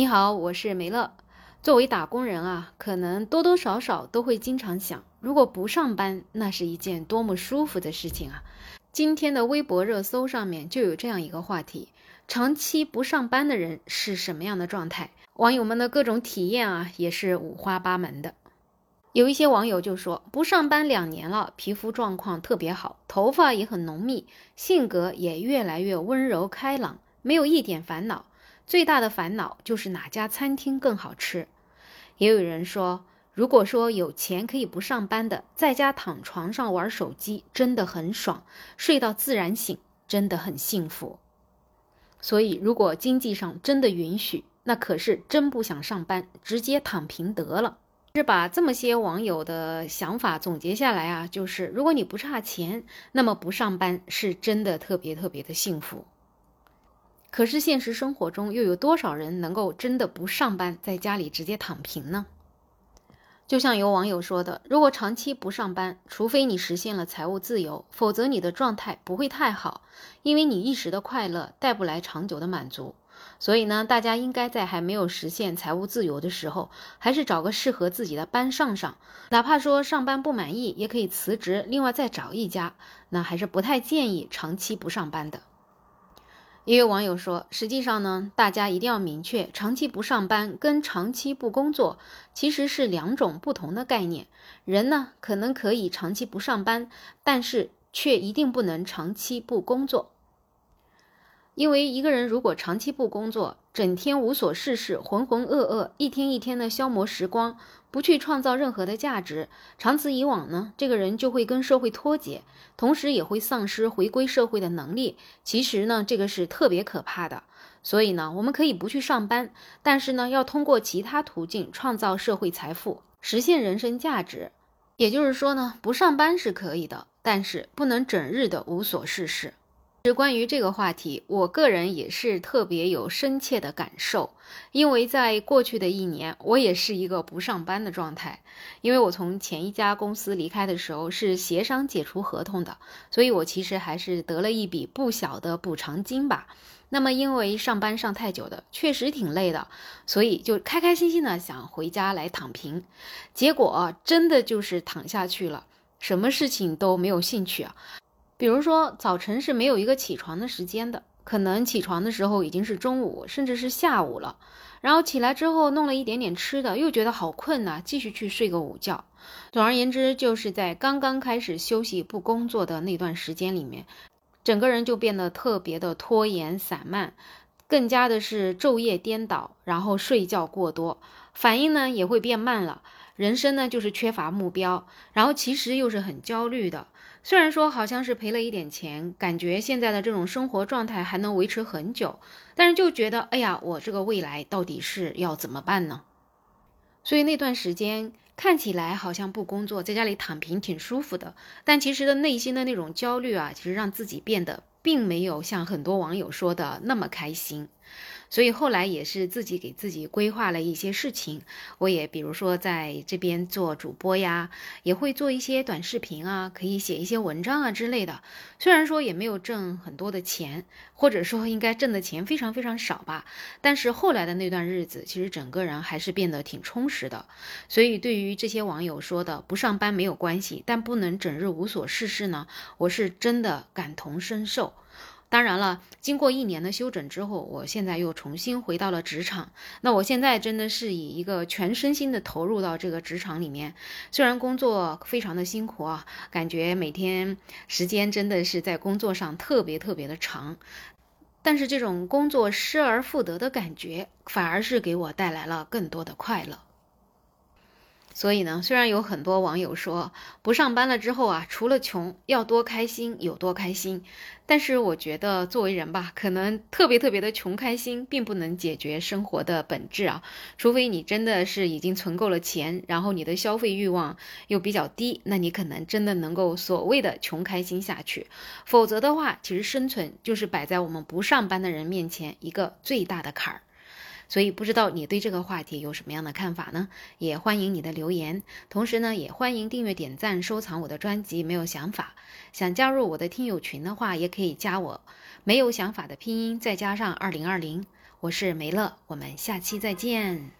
你好，我是梅乐。作为打工人啊，可能多多少少都会经常想，如果不上班，那是一件多么舒服的事情啊！今天的微博热搜上面就有这样一个话题：长期不上班的人是什么样的状态？网友们的各种体验啊，也是五花八门的。有一些网友就说，不上班两年了，皮肤状况特别好，头发也很浓密，性格也越来越温柔开朗，没有一点烦恼。最大的烦恼就是哪家餐厅更好吃。也有人说，如果说有钱可以不上班的，在家躺床上玩手机真的很爽，睡到自然醒真的很幸福。所以，如果经济上真的允许，那可是真不想上班，直接躺平得了。是把这么些网友的想法总结下来啊，就是如果你不差钱，那么不上班是真的特别特别的幸福。可是现实生活中又有多少人能够真的不上班，在家里直接躺平呢？就像有网友说的，如果长期不上班，除非你实现了财务自由，否则你的状态不会太好，因为你一时的快乐带不来长久的满足。所以呢，大家应该在还没有实现财务自由的时候，还是找个适合自己的班上上，哪怕说上班不满意，也可以辞职，另外再找一家。那还是不太建议长期不上班的。也有网友说，实际上呢，大家一定要明确，长期不上班跟长期不工作其实是两种不同的概念。人呢，可能可以长期不上班，但是却一定不能长期不工作。因为一个人如果长期不工作，整天无所事事，浑浑噩噩，一天一天的消磨时光，不去创造任何的价值，长此以往呢，这个人就会跟社会脱节，同时也会丧失回归社会的能力。其实呢，这个是特别可怕的。所以呢，我们可以不去上班，但是呢，要通过其他途径创造社会财富，实现人生价值。也就是说呢，不上班是可以的，但是不能整日的无所事事。是关于这个话题，我个人也是特别有深切的感受，因为在过去的一年，我也是一个不上班的状态。因为我从前一家公司离开的时候是协商解除合同的，所以我其实还是得了一笔不小的补偿金吧。那么因为上班上太久的，确实挺累的，所以就开开心心的想回家来躺平，结果真的就是躺下去了，什么事情都没有兴趣啊。比如说，早晨是没有一个起床的时间的，可能起床的时候已经是中午，甚至是下午了。然后起来之后弄了一点点吃的，又觉得好困呐，继续去睡个午觉。总而言之，就是在刚刚开始休息不工作的那段时间里面，整个人就变得特别的拖延散漫，更加的是昼夜颠倒，然后睡觉过多，反应呢也会变慢了。人生呢就是缺乏目标，然后其实又是很焦虑的。虽然说好像是赔了一点钱，感觉现在的这种生活状态还能维持很久，但是就觉得，哎呀，我这个未来到底是要怎么办呢？所以那段时间看起来好像不工作，在家里躺平挺舒服的，但其实的内心的那种焦虑啊，其实让自己变得并没有像很多网友说的那么开心。所以后来也是自己给自己规划了一些事情，我也比如说在这边做主播呀，也会做一些短视频啊，可以写一些文章啊之类的。虽然说也没有挣很多的钱，或者说应该挣的钱非常非常少吧，但是后来的那段日子，其实整个人还是变得挺充实的。所以对于这些网友说的不上班没有关系，但不能整日无所事事呢，我是真的感同身受。当然了，经过一年的休整之后，我现在又重新回到了职场。那我现在真的是以一个全身心的投入到这个职场里面。虽然工作非常的辛苦啊，感觉每天时间真的是在工作上特别特别的长，但是这种工作失而复得的感觉，反而是给我带来了更多的快乐。所以呢，虽然有很多网友说不上班了之后啊，除了穷要多开心有多开心，但是我觉得作为人吧，可能特别特别的穷开心，并不能解决生活的本质啊。除非你真的是已经存够了钱，然后你的消费欲望又比较低，那你可能真的能够所谓的穷开心下去。否则的话，其实生存就是摆在我们不上班的人面前一个最大的坎儿。所以不知道你对这个话题有什么样的看法呢？也欢迎你的留言，同时呢，也欢迎订阅、点赞、收藏我的专辑。没有想法，想加入我的听友群的话，也可以加我。没有想法的拼音再加上二零二零。我是梅乐，我们下期再见。